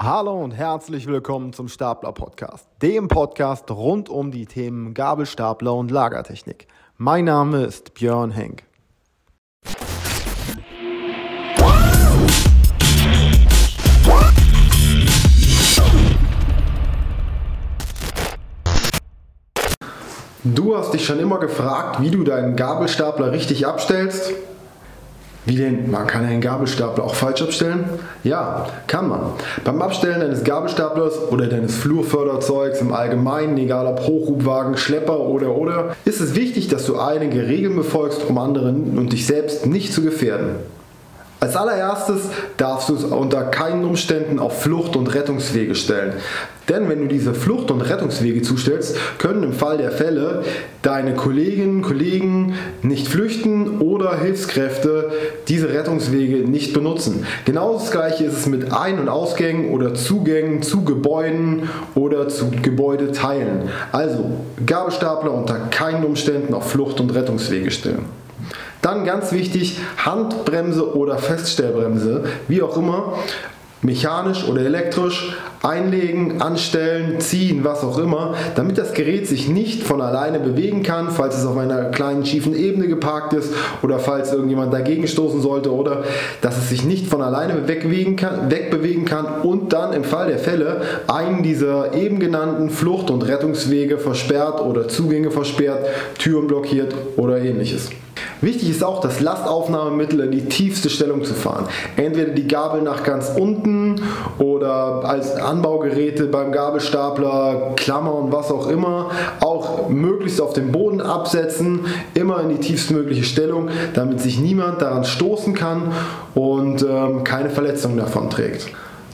Hallo und herzlich willkommen zum Stapler Podcast, dem Podcast rund um die Themen Gabelstapler und Lagertechnik. Mein Name ist Björn Henk. Du hast dich schon immer gefragt, wie du deinen Gabelstapler richtig abstellst? Wie denn? Man kann einen Gabelstapler auch falsch abstellen? Ja, kann man. Beim Abstellen eines Gabelstaplers oder deines Flurförderzeugs im Allgemeinen, egal ob Hochhubwagen, Schlepper oder oder, ist es wichtig, dass du einige Regeln befolgst, um anderen und dich selbst nicht zu gefährden. Als allererstes darfst du es unter keinen Umständen auf Flucht- und Rettungswege stellen. Denn wenn du diese Flucht- und Rettungswege zustellst, können im Fall der Fälle deine Kolleginnen und Kollegen nicht flüchten oder Hilfskräfte diese Rettungswege nicht benutzen. Genau das gleiche ist es mit Ein- und Ausgängen oder Zugängen zu Gebäuden oder zu Gebäudeteilen. Also Gabelstapler unter keinen Umständen auf Flucht- und Rettungswege stellen. Dann ganz wichtig, Handbremse oder Feststellbremse, wie auch immer, mechanisch oder elektrisch einlegen, anstellen, ziehen, was auch immer, damit das Gerät sich nicht von alleine bewegen kann, falls es auf einer kleinen schiefen Ebene geparkt ist oder falls irgendjemand dagegen stoßen sollte oder dass es sich nicht von alleine wegbewegen kann, wegbewegen kann und dann im Fall der Fälle einen dieser eben genannten Flucht- und Rettungswege versperrt oder Zugänge versperrt, Türen blockiert oder ähnliches. Wichtig ist auch, das Lastaufnahmemittel in die tiefste Stellung zu fahren. Entweder die Gabel nach ganz unten oder als Anbaugeräte beim Gabelstapler, Klammer und was auch immer, auch möglichst auf den Boden absetzen, immer in die tiefstmögliche Stellung, damit sich niemand daran stoßen kann und ähm, keine Verletzungen davon trägt.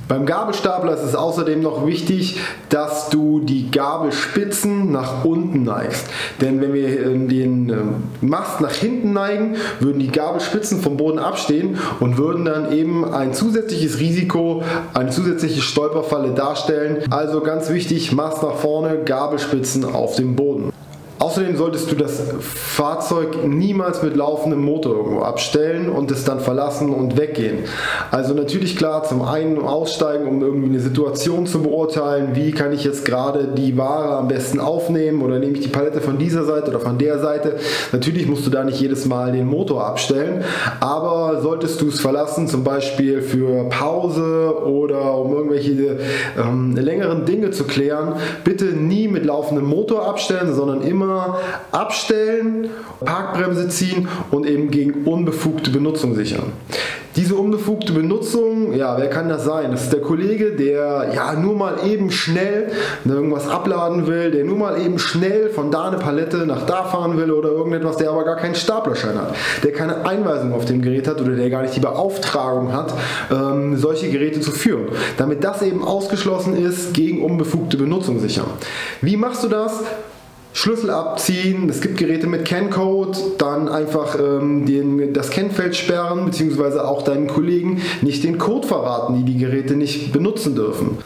Beim Gabelstapler ist es außerdem noch wichtig, dass du die Gabelspitzen nach unten neigst. Denn wenn wir ähm, den ähm, Mast nach hinten neigen, würden die Gabelspitzen vom Boden abstehen und würden dann eben ein zusätzliches Risiko, eine zusätzliche Stolperfalle darstellen. Also ganz wichtig, Mast nach vorne, Gabelspitzen auf dem Boden. Außerdem solltest du das Fahrzeug niemals mit laufendem Motor irgendwo abstellen und es dann verlassen und weggehen. Also natürlich klar, zum einen aussteigen, um irgendwie eine Situation zu beurteilen, wie kann ich jetzt gerade die Ware am besten aufnehmen oder nehme ich die Palette von dieser Seite oder von der Seite. Natürlich musst du da nicht jedes Mal den Motor abstellen, aber solltest du es verlassen, zum Beispiel für Pause oder um irgendwelche ähm, längeren Dinge zu klären, bitte nie mit laufendem Motor abstellen, sondern immer abstellen, Parkbremse ziehen und eben gegen unbefugte Benutzung sichern. Diese unbefugte Benutzung, ja, wer kann das sein? Das ist der Kollege, der ja nur mal eben schnell irgendwas abladen will, der nur mal eben schnell von da eine Palette nach da fahren will oder irgendetwas, der aber gar keinen Staplerschein hat, der keine Einweisung auf dem Gerät hat oder der gar nicht die Beauftragung hat, ähm, solche Geräte zu führen. Damit das eben ausgeschlossen ist, gegen unbefugte Benutzung sichern. Wie machst du das? Schlüssel abziehen, es gibt Geräte mit CAN-Code, dann einfach ähm, den, das Kennfeld sperren, beziehungsweise auch deinen Kollegen nicht den Code verraten, die die Geräte nicht benutzen dürfen.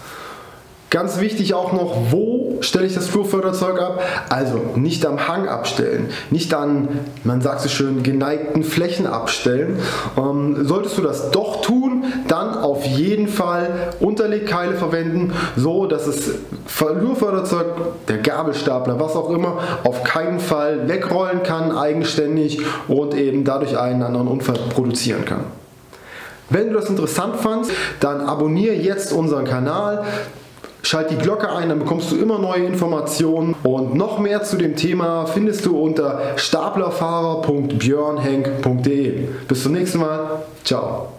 Ganz wichtig auch noch, wo stelle ich das Flurförderzeug ab? Also nicht am Hang abstellen, nicht an, man sagt so schön, geneigten Flächen abstellen. Ähm, solltest du das doch tun, dann auf jeden Fall Unterlegkeile verwenden, so dass es Flurförderzeug, der Gabelstapler, was auch immer, auf keinen Fall wegrollen kann eigenständig und eben dadurch einen anderen Unfall produzieren kann. Wenn du das interessant fandst, dann abonniere jetzt unseren Kanal. Schalt die Glocke ein, dann bekommst du immer neue Informationen. Und noch mehr zu dem Thema findest du unter staplerfahrer.björnhenk.de. Bis zum nächsten Mal. Ciao.